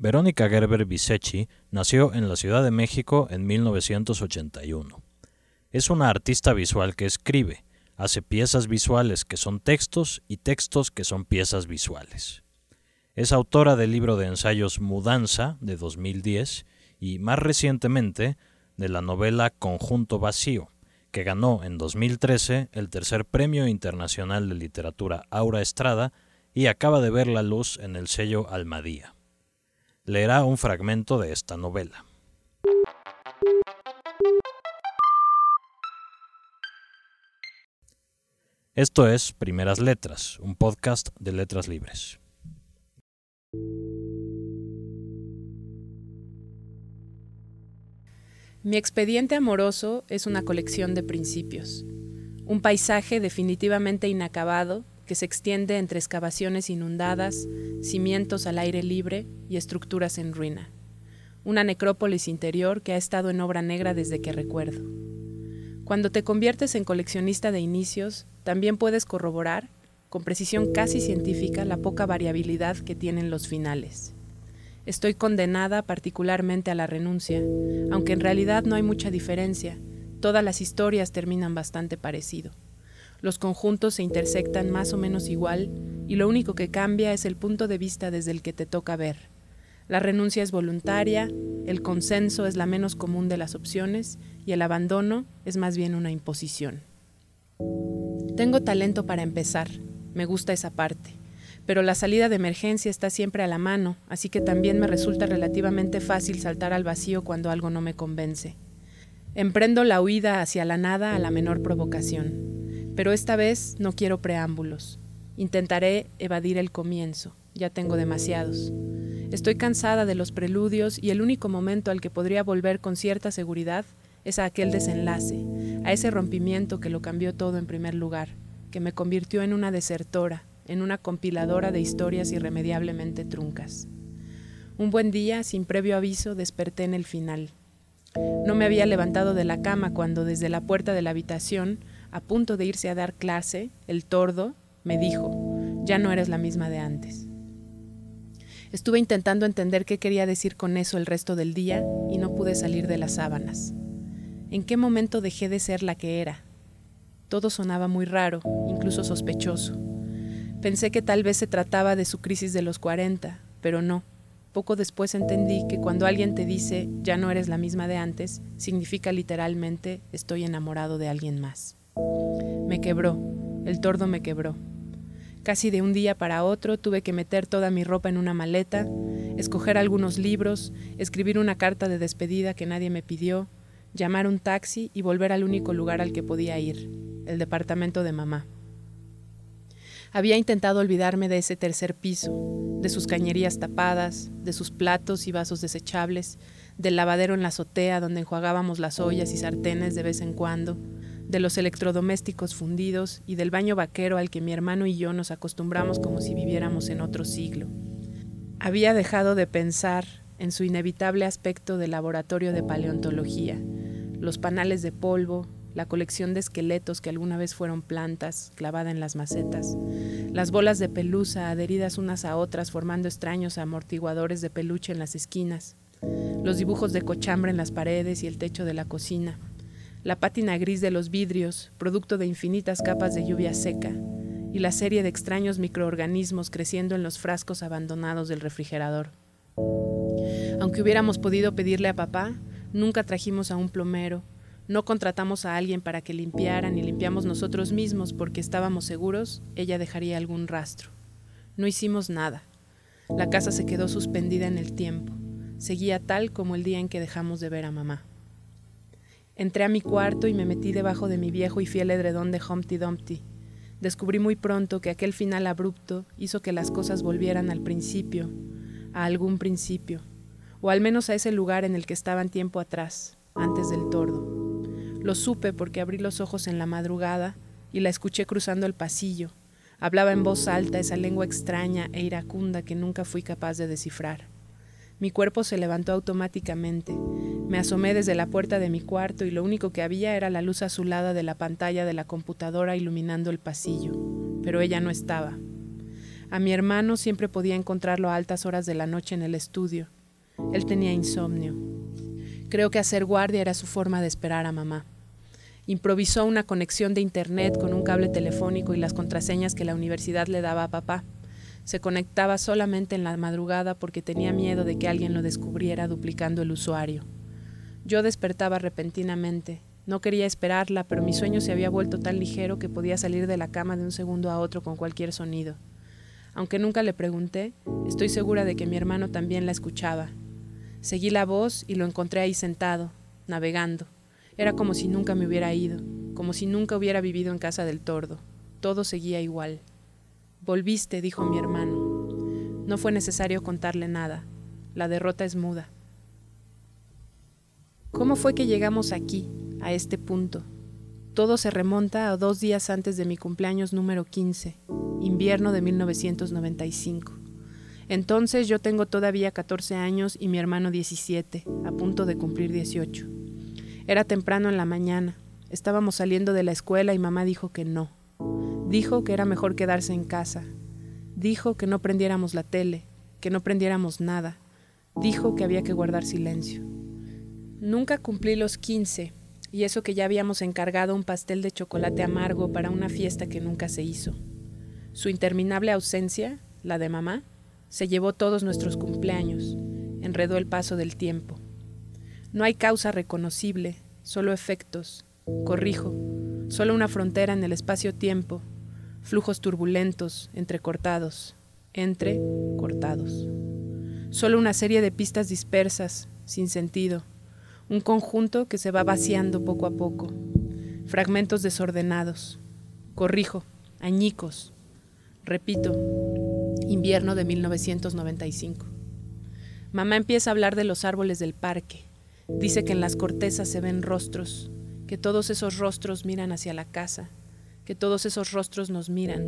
Verónica Gerber Bisecchi nació en la Ciudad de México en 1981. Es una artista visual que escribe, hace piezas visuales que son textos y textos que son piezas visuales. Es autora del libro de ensayos Mudanza de 2010 y más recientemente de la novela Conjunto Vacío, que ganó en 2013 el tercer Premio Internacional de Literatura Aura Estrada y acaba de ver la luz en el sello Almadía leerá un fragmento de esta novela. Esto es Primeras Letras, un podcast de letras libres. Mi expediente amoroso es una colección de principios, un paisaje definitivamente inacabado que se extiende entre excavaciones inundadas, cimientos al aire libre y estructuras en ruina. Una necrópolis interior que ha estado en obra negra desde que recuerdo. Cuando te conviertes en coleccionista de inicios, también puedes corroborar, con precisión casi científica, la poca variabilidad que tienen los finales. Estoy condenada particularmente a la renuncia, aunque en realidad no hay mucha diferencia, todas las historias terminan bastante parecido. Los conjuntos se intersectan más o menos igual y lo único que cambia es el punto de vista desde el que te toca ver. La renuncia es voluntaria, el consenso es la menos común de las opciones y el abandono es más bien una imposición. Tengo talento para empezar, me gusta esa parte, pero la salida de emergencia está siempre a la mano, así que también me resulta relativamente fácil saltar al vacío cuando algo no me convence. Emprendo la huida hacia la nada a la menor provocación. Pero esta vez no quiero preámbulos. Intentaré evadir el comienzo. Ya tengo demasiados. Estoy cansada de los preludios y el único momento al que podría volver con cierta seguridad es a aquel desenlace, a ese rompimiento que lo cambió todo en primer lugar, que me convirtió en una desertora, en una compiladora de historias irremediablemente truncas. Un buen día, sin previo aviso, desperté en el final. No me había levantado de la cama cuando desde la puerta de la habitación a punto de irse a dar clase, el tordo me dijo, ya no eres la misma de antes. Estuve intentando entender qué quería decir con eso el resto del día y no pude salir de las sábanas. ¿En qué momento dejé de ser la que era? Todo sonaba muy raro, incluso sospechoso. Pensé que tal vez se trataba de su crisis de los 40, pero no. Poco después entendí que cuando alguien te dice ya no eres la misma de antes, significa literalmente estoy enamorado de alguien más. Me quebró, el tordo me quebró. Casi de un día para otro tuve que meter toda mi ropa en una maleta, escoger algunos libros, escribir una carta de despedida que nadie me pidió, llamar un taxi y volver al único lugar al que podía ir, el departamento de mamá. Había intentado olvidarme de ese tercer piso, de sus cañerías tapadas, de sus platos y vasos desechables, del lavadero en la azotea donde enjuagábamos las ollas y sartenes de vez en cuando, de los electrodomésticos fundidos y del baño vaquero al que mi hermano y yo nos acostumbramos como si viviéramos en otro siglo. Había dejado de pensar en su inevitable aspecto de laboratorio de paleontología, los panales de polvo, la colección de esqueletos que alguna vez fueron plantas clavada en las macetas, las bolas de pelusa adheridas unas a otras formando extraños amortiguadores de peluche en las esquinas, los dibujos de cochambre en las paredes y el techo de la cocina, la pátina gris de los vidrios, producto de infinitas capas de lluvia seca, y la serie de extraños microorganismos creciendo en los frascos abandonados del refrigerador. Aunque hubiéramos podido pedirle a papá, nunca trajimos a un plomero, no contratamos a alguien para que limpiara ni limpiamos nosotros mismos porque estábamos seguros ella dejaría algún rastro. No hicimos nada. La casa se quedó suspendida en el tiempo. Seguía tal como el día en que dejamos de ver a mamá. Entré a mi cuarto y me metí debajo de mi viejo y fiel edredón de Humpty Dumpty. Descubrí muy pronto que aquel final abrupto hizo que las cosas volvieran al principio, a algún principio, o al menos a ese lugar en el que estaban tiempo atrás, antes del tordo. Lo supe porque abrí los ojos en la madrugada y la escuché cruzando el pasillo. Hablaba en voz alta esa lengua extraña e iracunda que nunca fui capaz de descifrar. Mi cuerpo se levantó automáticamente. Me asomé desde la puerta de mi cuarto y lo único que había era la luz azulada de la pantalla de la computadora iluminando el pasillo, pero ella no estaba. A mi hermano siempre podía encontrarlo a altas horas de la noche en el estudio. Él tenía insomnio. Creo que hacer guardia era su forma de esperar a mamá. Improvisó una conexión de internet con un cable telefónico y las contraseñas que la universidad le daba a papá. Se conectaba solamente en la madrugada porque tenía miedo de que alguien lo descubriera duplicando el usuario. Yo despertaba repentinamente. No quería esperarla, pero mi sueño se había vuelto tan ligero que podía salir de la cama de un segundo a otro con cualquier sonido. Aunque nunca le pregunté, estoy segura de que mi hermano también la escuchaba. Seguí la voz y lo encontré ahí sentado, navegando. Era como si nunca me hubiera ido, como si nunca hubiera vivido en casa del tordo. Todo seguía igual. Volviste, dijo mi hermano. No fue necesario contarle nada. La derrota es muda. ¿Cómo fue que llegamos aquí, a este punto? Todo se remonta a dos días antes de mi cumpleaños número 15, invierno de 1995. Entonces yo tengo todavía 14 años y mi hermano 17, a punto de cumplir 18. Era temprano en la mañana. Estábamos saliendo de la escuela y mamá dijo que no. Dijo que era mejor quedarse en casa. Dijo que no prendiéramos la tele, que no prendiéramos nada. Dijo que había que guardar silencio. Nunca cumplí los 15, y eso que ya habíamos encargado un pastel de chocolate amargo para una fiesta que nunca se hizo. Su interminable ausencia, la de mamá, se llevó todos nuestros cumpleaños, enredó el paso del tiempo. No hay causa reconocible, solo efectos. Corrijo, solo una frontera en el espacio-tiempo, flujos turbulentos, entrecortados, entrecortados. Solo una serie de pistas dispersas, sin sentido, un conjunto que se va vaciando poco a poco, fragmentos desordenados. Corrijo, añicos. Repito, invierno de 1995. Mamá empieza a hablar de los árboles del parque, Dice que en las cortezas se ven rostros, que todos esos rostros miran hacia la casa, que todos esos rostros nos miran.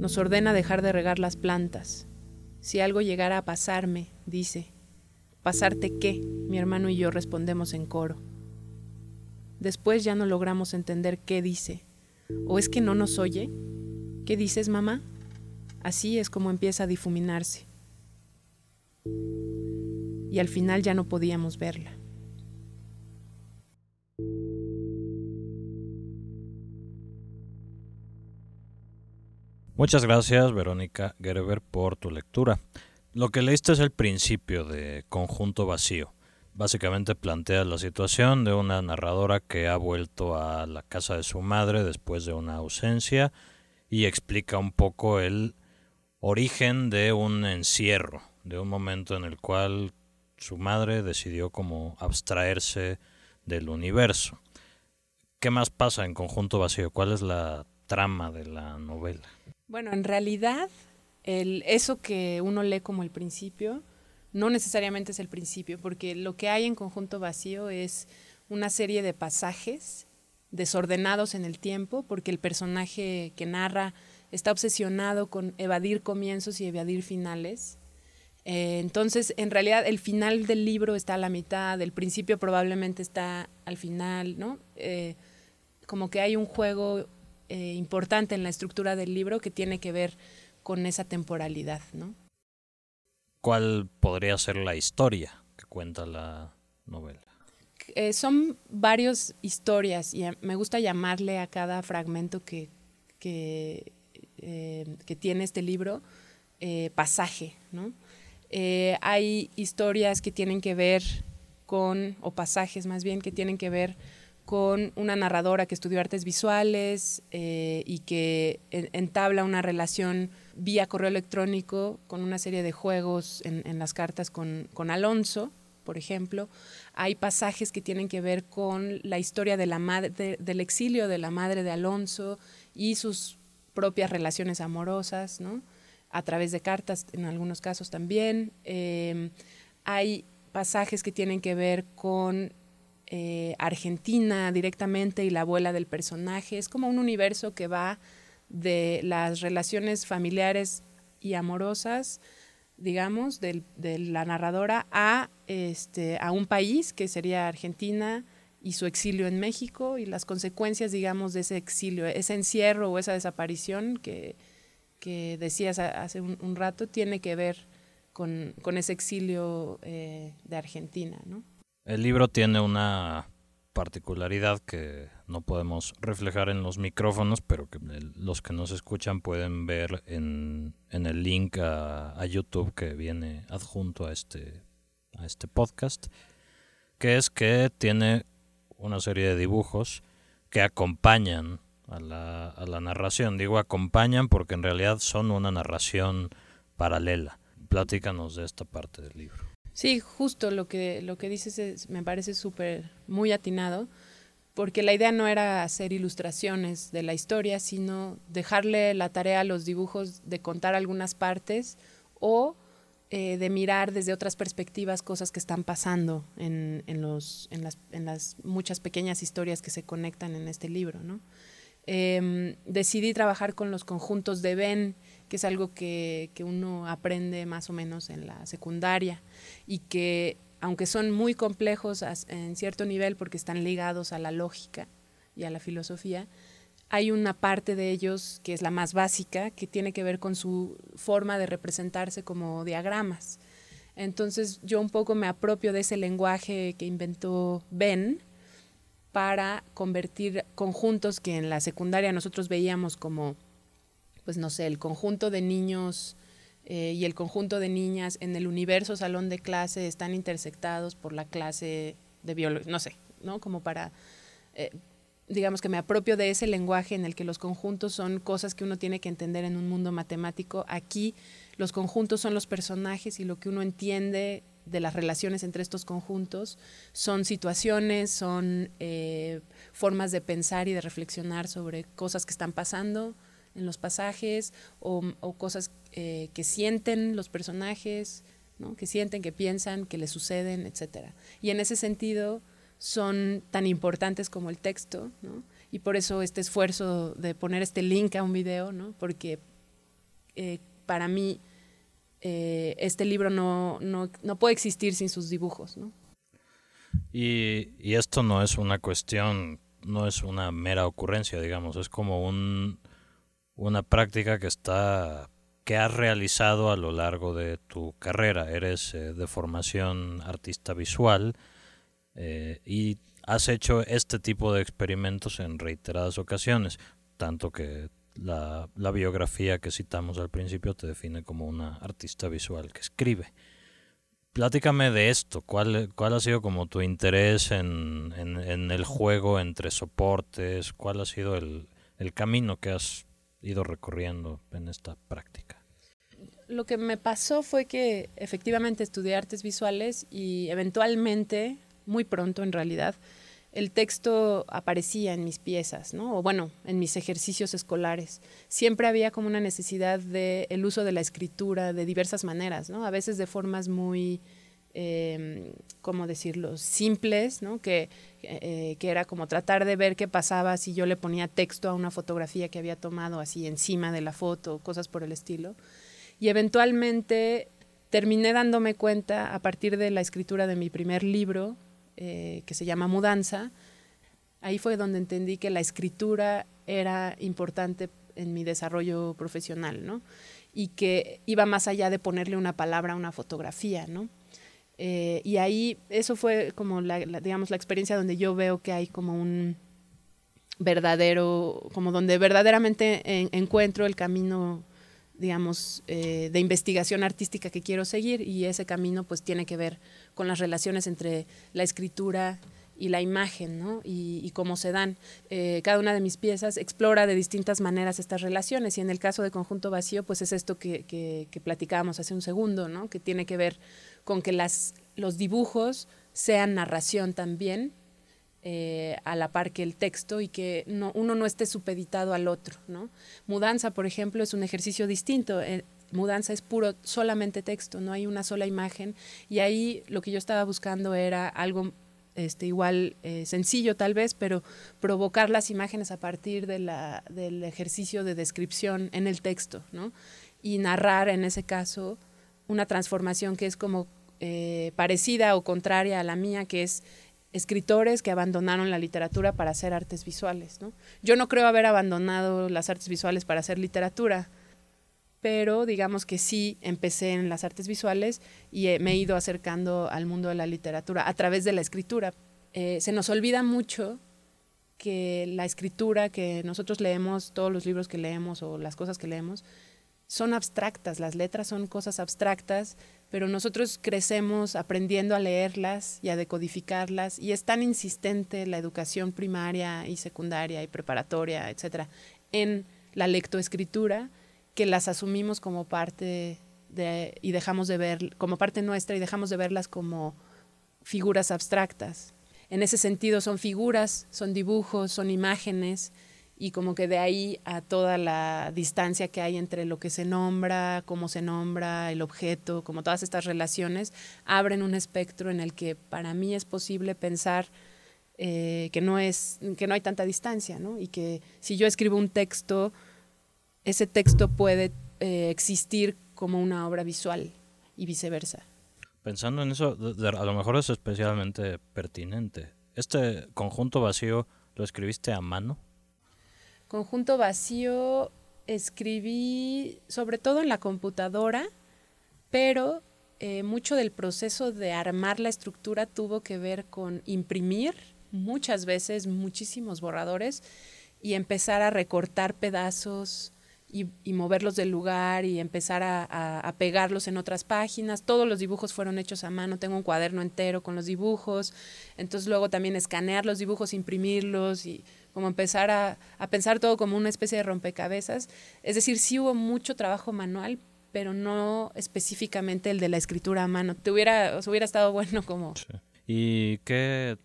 Nos ordena dejar de regar las plantas. Si algo llegara a pasarme, dice. ¿Pasarte qué? Mi hermano y yo respondemos en coro. Después ya no logramos entender qué dice. ¿O es que no nos oye? ¿Qué dices, mamá? Así es como empieza a difuminarse y al final ya no podíamos verla. Muchas gracias, Verónica Gerber, por tu lectura. Lo que leíste es el principio de Conjunto Vacío. Básicamente plantea la situación de una narradora que ha vuelto a la casa de su madre después de una ausencia y explica un poco el origen de un encierro, de un momento en el cual su madre decidió como abstraerse del universo. ¿Qué más pasa en Conjunto Vacío? ¿Cuál es la trama de la novela? Bueno, en realidad, el, eso que uno lee como el principio, no necesariamente es el principio, porque lo que hay en Conjunto Vacío es una serie de pasajes desordenados en el tiempo, porque el personaje que narra está obsesionado con evadir comienzos y evadir finales eh, entonces, en realidad, el final del libro está a la mitad, el principio probablemente está al final, ¿no? Eh, como que hay un juego eh, importante en la estructura del libro que tiene que ver con esa temporalidad, ¿no? ¿Cuál podría ser la historia que cuenta la novela? son varias historias y me gusta llamarle a cada fragmento que, que, que tiene este libro pasaje, ¿no? Eh, hay historias que tienen que ver con, o pasajes más bien, que tienen que ver con una narradora que estudió artes visuales eh, y que entabla una relación vía correo electrónico con una serie de juegos en, las cartas con, Alonso, por ejemplo. Hay pasajes que tienen que ver con la historia del exilio de la madre de Alonso y sus propias relaciones amorosas, ¿no? a través de cartas en algunos casos también. Em, hay pasajes que tienen que ver con eh, Argentina directamente y la abuela del personaje. Es como un universo que va de las relaciones familiares y amorosas, digamos, de la narradora a, este, a un país que sería Argentina y su exilio en México y las consecuencias, digamos, de ese exilio, ese encierro o esa desaparición que, decías hace un, rato tiene que ver con, ese exilio eh, de Argentina. ¿no? El libro tiene una particularidad que no podemos reflejar en los micrófonos, pero que los que nos escuchan pueden ver en, el link a, YouTube que viene adjunto a este, a este podcast, que es que tiene una serie de dibujos que acompañan a la, a la narración. Digo acompañan porque en realidad son una narración paralela. Platícanos de esta parte del libro. Sí, justo lo que, lo que dices me parece súper, muy atinado, porque la idea no era hacer ilustraciones de la historia, sino dejarle la tarea a los dibujos de contar algunas partes o eh, de mirar desde otras perspectivas cosas que están pasando en, en, los, en, las, en las muchas pequeñas historias que se conectan en este libro. ¿no? Em, decidí trabajar con los conjuntos de Ben, que es algo que, que, uno aprende más o menos en la secundaria y que aunque son muy complejos en cierto nivel porque están ligados a la lógica y a la filosofía, hay una parte de ellos que es la más básica, que tiene que ver con su forma de representarse como diagramas. Entonces yo un poco me apropio de ese lenguaje que inventó Ben, para convertir conjuntos que en la secundaria nosotros veíamos como, pues no sé, el conjunto de niños eh, y el conjunto de niñas en el universo salón de clase están intersectados por la clase de biología, no sé, ¿no? Como para, eh, digamos que me apropio de ese lenguaje en el que los conjuntos son cosas que uno tiene que entender en un mundo matemático. Aquí los conjuntos son los personajes y lo que uno entiende de las relaciones entre estos conjuntos son situaciones, son eh, formas de pensar y de reflexionar sobre cosas que están pasando en los pasajes o, cosas eh, que sienten los personajes, que sienten, que piensan, que les suceden, etc. Y en ese sentido son tan importantes como el texto, y por eso este esfuerzo de poner este link a un video, ¿no? porque eh, para mí eh, este libro no, no, no, puede existir sin sus dibujos. ¿no? Y, y, esto no es una cuestión, no es una mera ocurrencia, digamos, es como un, una práctica que está que has realizado a lo largo de tu carrera. Eres eh, de formación artista visual eh, y has hecho este tipo de experimentos en reiteradas ocasiones, tanto que la, la, biografía que citamos al principio te define como una artista visual que escribe. Platícame de esto, ¿cuál, cuál ha sido como tu interés en, en, el juego entre soportes? ¿Cuál ha sido el, el camino que has ido recorriendo en esta práctica? Lo que me pasó fue que efectivamente estudié artes visuales y eventualmente, muy pronto en realidad, el texto aparecía en mis piezas, ¿no? o bueno, en mis ejercicios escolares. Siempre había como una necesidad del el uso de la escritura de diversas maneras, ¿no? a veces de formas muy, eh, ¿cómo decirlo?, simples, ¿no? que, eh, que era como tratar de ver qué pasaba si yo le ponía texto a una fotografía que había tomado así encima de la foto, cosas por el estilo. Y eventualmente terminé dándome cuenta a partir de la escritura de mi primer libro, eh, que se llama Mudanza. Ahí fue donde entendí que la escritura era importante en mi desarrollo profesional, ¿no? Y que iba más allá de ponerle una palabra a una fotografía, ¿no? Eh, y ahí, eso fue como la, digamos, la experiencia donde yo veo que hay como un verdadero, como donde verdaderamente encuentro el camino digamos, eh, de investigación artística que quiero seguir y ese camino pues tiene que ver con las relaciones entre la escritura y la imagen, ¿no? Y, cómo se dan. Eh, cada una de mis piezas explora de distintas maneras estas relaciones y en el caso de Conjunto Vacío pues es esto que, que, platicábamos hace un segundo, ¿no? Que tiene que ver con que los dibujos sean narración también eh, a la par que el texto y que no, uno no esté supeditado al otro. ¿no? Mudanza, por ejemplo, es un ejercicio distinto. Eh, mudanza es puro, solamente texto, no hay una sola imagen. Y ahí lo que yo estaba buscando era algo este, igual eh, sencillo tal vez, pero provocar las imágenes a partir de la, del ejercicio de descripción en el texto, ¿no? Y narrar en ese caso una transformación que es como parecida o contraria a la mía, que es escritores que abandonaron la literatura para hacer artes visuales. ¿no? Yo no creo haber abandonado las artes visuales para hacer literatura. Pero digamos que sí empecé en las artes visuales y me he ido acercando al mundo de la literatura a través de la escritura. Eh, se nos olvida mucho que la escritura que nosotros leemos, todos los libros que leemos o las cosas que leemos, son abstractas, las letras son cosas abstractas, pero nosotros crecemos aprendiendo a leerlas y a decodificarlas y es tan insistente la educación primaria y secundaria y preparatoria, etcétera, en la lectoescritura que las asumimos como parte de y dejamos de ver como parte nuestra y dejamos de verlas como figuras abstractas. En ese sentido son figuras, son dibujos, son imágenes y como que de ahí a toda la distancia que hay entre lo que se nombra, cómo se nombra, el objeto, como todas estas relaciones, abren un espectro en el que para mí es posible pensar eh, que, no es, que no hay tanta distancia, ¿no? y que si yo escribo un texto, ese texto puede eh, existir como una obra visual y viceversa. Pensando en eso, a lo mejor es especialmente pertinente. ¿Este conjunto vacío lo escribiste a mano? Conjunto vacío escribí sobre todo en la computadora, pero eh, mucho del proceso de armar la estructura tuvo que ver con imprimir muchas veces muchísimos borradores y empezar a recortar pedazos y, moverlos del lugar y empezar a, pegarlos en otras páginas. Todos los dibujos fueron hechos a mano, tengo un cuaderno entero con los dibujos, entonces luego también escanear los dibujos, imprimirlos y como empezar a, pensar todo como una especie de rompecabezas. Es decir, sí hubo mucho trabajo manual, pero no específicamente el de la escritura a mano. Te hubiera, hubiera estado bueno como... ¿Y qué,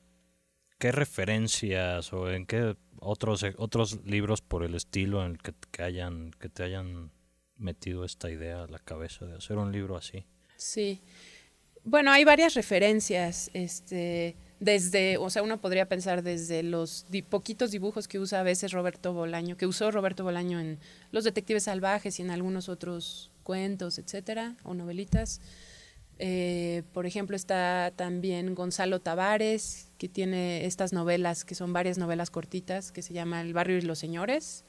qué referencias o en qué otros, otros libros por el estilo en el que, que, hayan, que te hayan metido esta idea a la cabeza de hacer un libro así? Sí. Bueno, hay varias referencias. Este desde, o sea, uno podría pensar desde los poquitos dibujos que usa a veces Roberto Bolaño, que usó Roberto Bolaño en Los Detectives Salvajes y en algunos otros cuentos, etcétera, o novelitas. Eh, por ejemplo, está también Gonzalo Tavares, que tiene estas novelas, que son varias novelas cortitas, que se llama El barrio y los señores,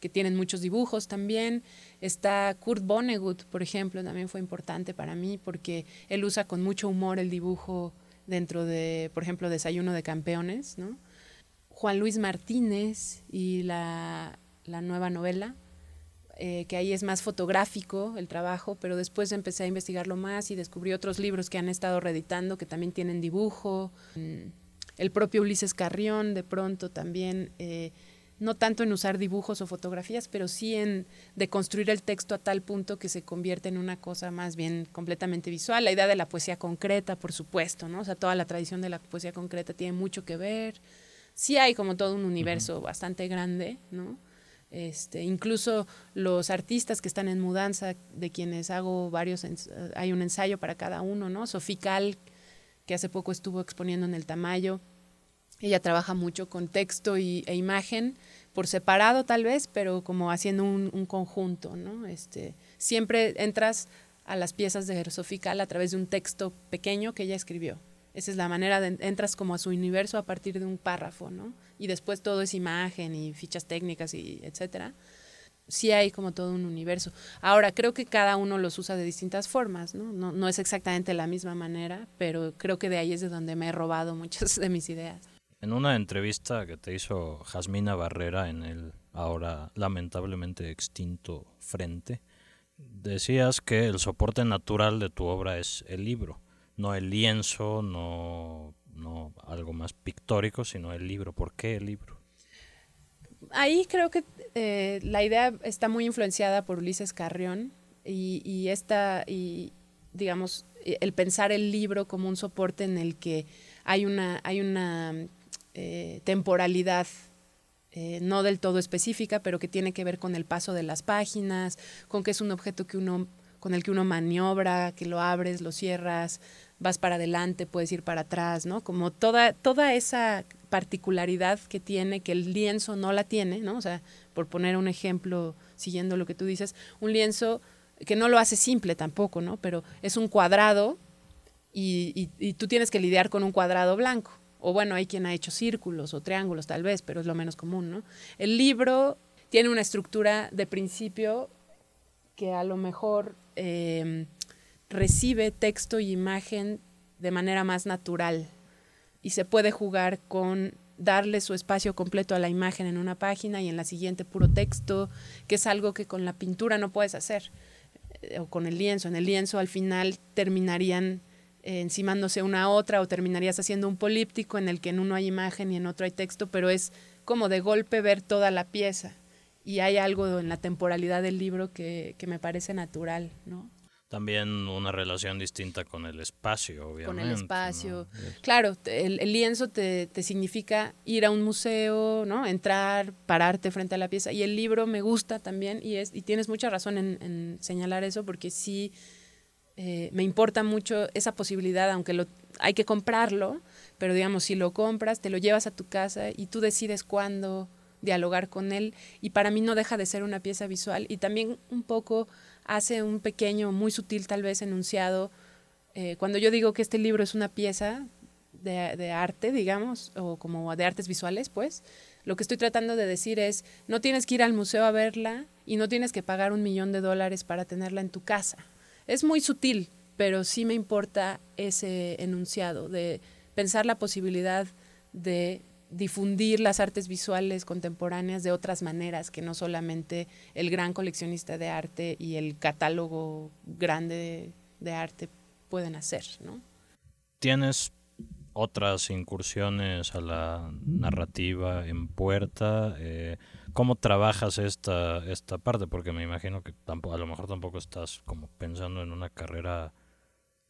que tienen muchos dibujos también. Está Kurt Vonnegut, por ejemplo, también fue importante para mí, porque él usa con mucho humor el dibujo dentro de, por ejemplo, Desayuno de Campeones, ¿no? Juan Luis Martínez y la, nueva novela, eh, que ahí es más fotográfico el trabajo, pero después empecé a investigarlo más y descubrí otros libros que han estado reeditando que también tienen dibujo. Mm, el propio Ulises Carrión de pronto también eh, no tanto en usar dibujos o fotografías, pero sí en de construir el texto a tal punto que se convierte en una cosa más bien completamente visual. La idea de la poesía concreta, por supuesto, ¿no? O sea, toda la tradición de la poesía concreta tiene mucho que ver. Sí hay como todo un universo bastante grande, ¿no? Este, incluso los artistas que están en mudanza, de quienes hago varios, hay un ensayo para cada uno, ¿no? Sofical, que hace poco estuvo exponiendo en el Tamayo, ella trabaja mucho con texto y, e imagen, por separado tal vez, pero como haciendo un, conjunto, ¿no? Este, siempre entras a las piezas de Sofical a través de un texto pequeño que ella escribió. Esa es la manera de entras como a su universo a partir de un párrafo, ¿no? Y después todo es imagen y fichas técnicas y etcétera. Sí hay como todo un universo. Ahora, creo que cada uno los usa de distintas formas, ¿no? No, no es exactamente la misma manera, pero creo que de ahí es de donde me he robado muchas de mis ideas. En una entrevista que te hizo Jasmina Barrera en el ahora lamentablemente extinto Frente, decías que el soporte natural de tu obra es el libro, no el lienzo, no, no algo más pictórico, sino el libro. ¿Por qué el libro? Ahí creo que eh, la idea está muy influenciada por Ulises Carrión y, y esta, y digamos, el pensar el libro como un soporte en el que hay una, hay una eh, temporalidad eh, no del todo específica, pero que tiene que ver con el paso de las páginas, con que es un objeto que uno, con el que uno maniobra, que lo abres, lo cierras, vas para adelante, puedes ir para atrás, ¿no? Como toda, toda esa particularidad que tiene, que el lienzo no la tiene, ¿no? O sea, por poner un ejemplo, siguiendo lo que tú dices, un lienzo que no lo hace simple tampoco, ¿no? Pero es un cuadrado y tú tienes que lidiar con un cuadrado blanco o bueno, hay quien ha hecho círculos o triángulos tal vez, pero es lo menos común, ¿no? El libro tiene una estructura de principio que a lo mejor em, recibe texto y imagen de manera más natural y se puede jugar con darle su espacio completo a la imagen en una página y en la siguiente puro texto, que es algo que con la pintura no puedes hacer, eh, o con el lienzo. En el lienzo al final terminarían eh, encimándose una a otra o terminarías haciendo un políptico en el que en uno hay imagen y en otro hay texto, pero es como de golpe ver toda la pieza. Y hay algo en la temporalidad del libro que, que me parece natural, ¿no? También una relación distinta con el espacio, obviamente. Con el espacio. Claro, el, lienzo te, te, significa ir a un museo, ¿no? Entrar, pararte frente a la pieza. Y el libro me gusta también, y, es, y tienes mucha razón en, en señalar eso, porque sí eh, me importa mucho esa posibilidad, aunque lo, hay que comprarlo, pero digamos, si lo compras, te lo llevas a tu casa y tú decides cuándo dialogar con él. Y para mí no deja de ser una pieza visual. Y también un poco hace un pequeño, muy sutil tal vez enunciado. Eh, cuando yo digo que este libro es una pieza de, arte, digamos, o como de artes visuales, pues, lo que estoy tratando de decir es, no tienes que ir al museo a verla y no tienes que pagar un millón de dólares para tenerla en tu casa. Es muy sutil, pero sí me importa ese enunciado de pensar la posibilidad de difundir las artes visuales contemporáneas de otras maneras que no solamente el gran coleccionista de arte y el catálogo grande de, arte pueden hacer, ¿no? ¿Tienes otras incursiones a la narrativa en puerta? Eh, ¿Cómo trabajas esta, esta parte? Porque me imagino que tampoco, a lo mejor tampoco estás como pensando en una carrera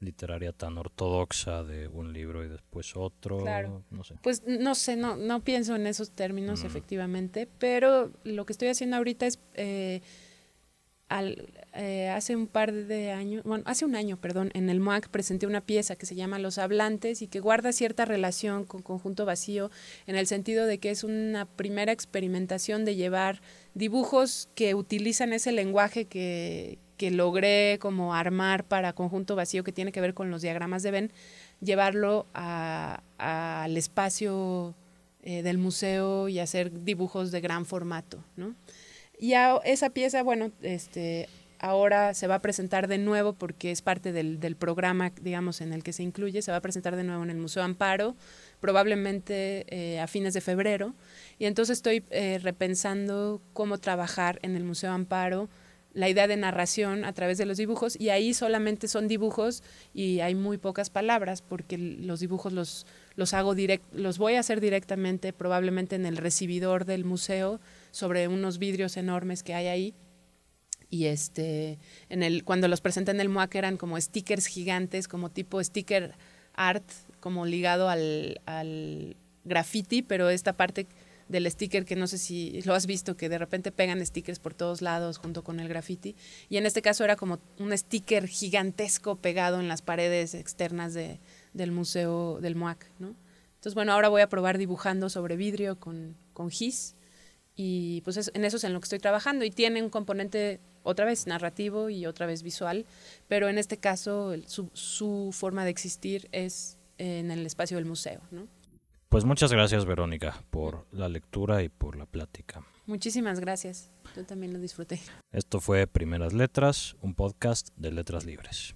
literaria tan ortodoxa de un libro y después otro. Claro. Pues no sé, no, no pienso en esos términos, mm. efectivamente, pero lo que estoy haciendo ahorita es, eh, al, eh, hace un par de años, bueno, hace un año, perdón, en el MOAC presenté una pieza que se llama Los Hablantes y que guarda cierta relación con Conjunto Vacío, en el sentido de que es una primera experimentación de llevar dibujos que utilizan ese lenguaje que, que logré como armar para conjunto vacío que tiene que ver con los diagramas de Venn, llevarlo al espacio eh, del museo y hacer dibujos de gran formato, ¿no? Y a esa pieza, bueno, este, ahora se va a presentar de nuevo porque es parte del, programa, digamos, en el que se incluye, se va a presentar de nuevo en el Museo Amparo, probablemente eh, a fines de febrero. Y entonces estoy eh, repensando cómo trabajar en el Museo Amparo la idea de narración a través de los dibujos y ahí solamente son dibujos y hay muy pocas palabras porque los dibujos los, los hago direct, los voy a hacer directamente probablemente en el recibidor del museo sobre unos vidrios enormes que hay ahí. Y este en el cuando los presenté en el MUAC eran como stickers gigantes como tipo sticker art como ligado al, al graffiti pero esta parte del sticker que no sé si lo has visto, que de repente pegan stickers por todos lados junto con el graffiti. Y en este caso era como un sticker gigantesco pegado en las paredes externas de, del museo del MOAC, ¿no? Entonces, bueno, ahora voy a probar dibujando sobre vidrio con, con GIS y pues en eso es en lo que estoy trabajando y tiene un componente otra vez narrativo y otra vez visual, pero en este caso su, su forma de existir es en el espacio del museo, ¿no? Pues muchas gracias, Verónica, por la lectura y por la plática. Muchísimas gracias. Yo también lo disfruté. Esto fue Primeras Letras, un podcast de Letras Libres.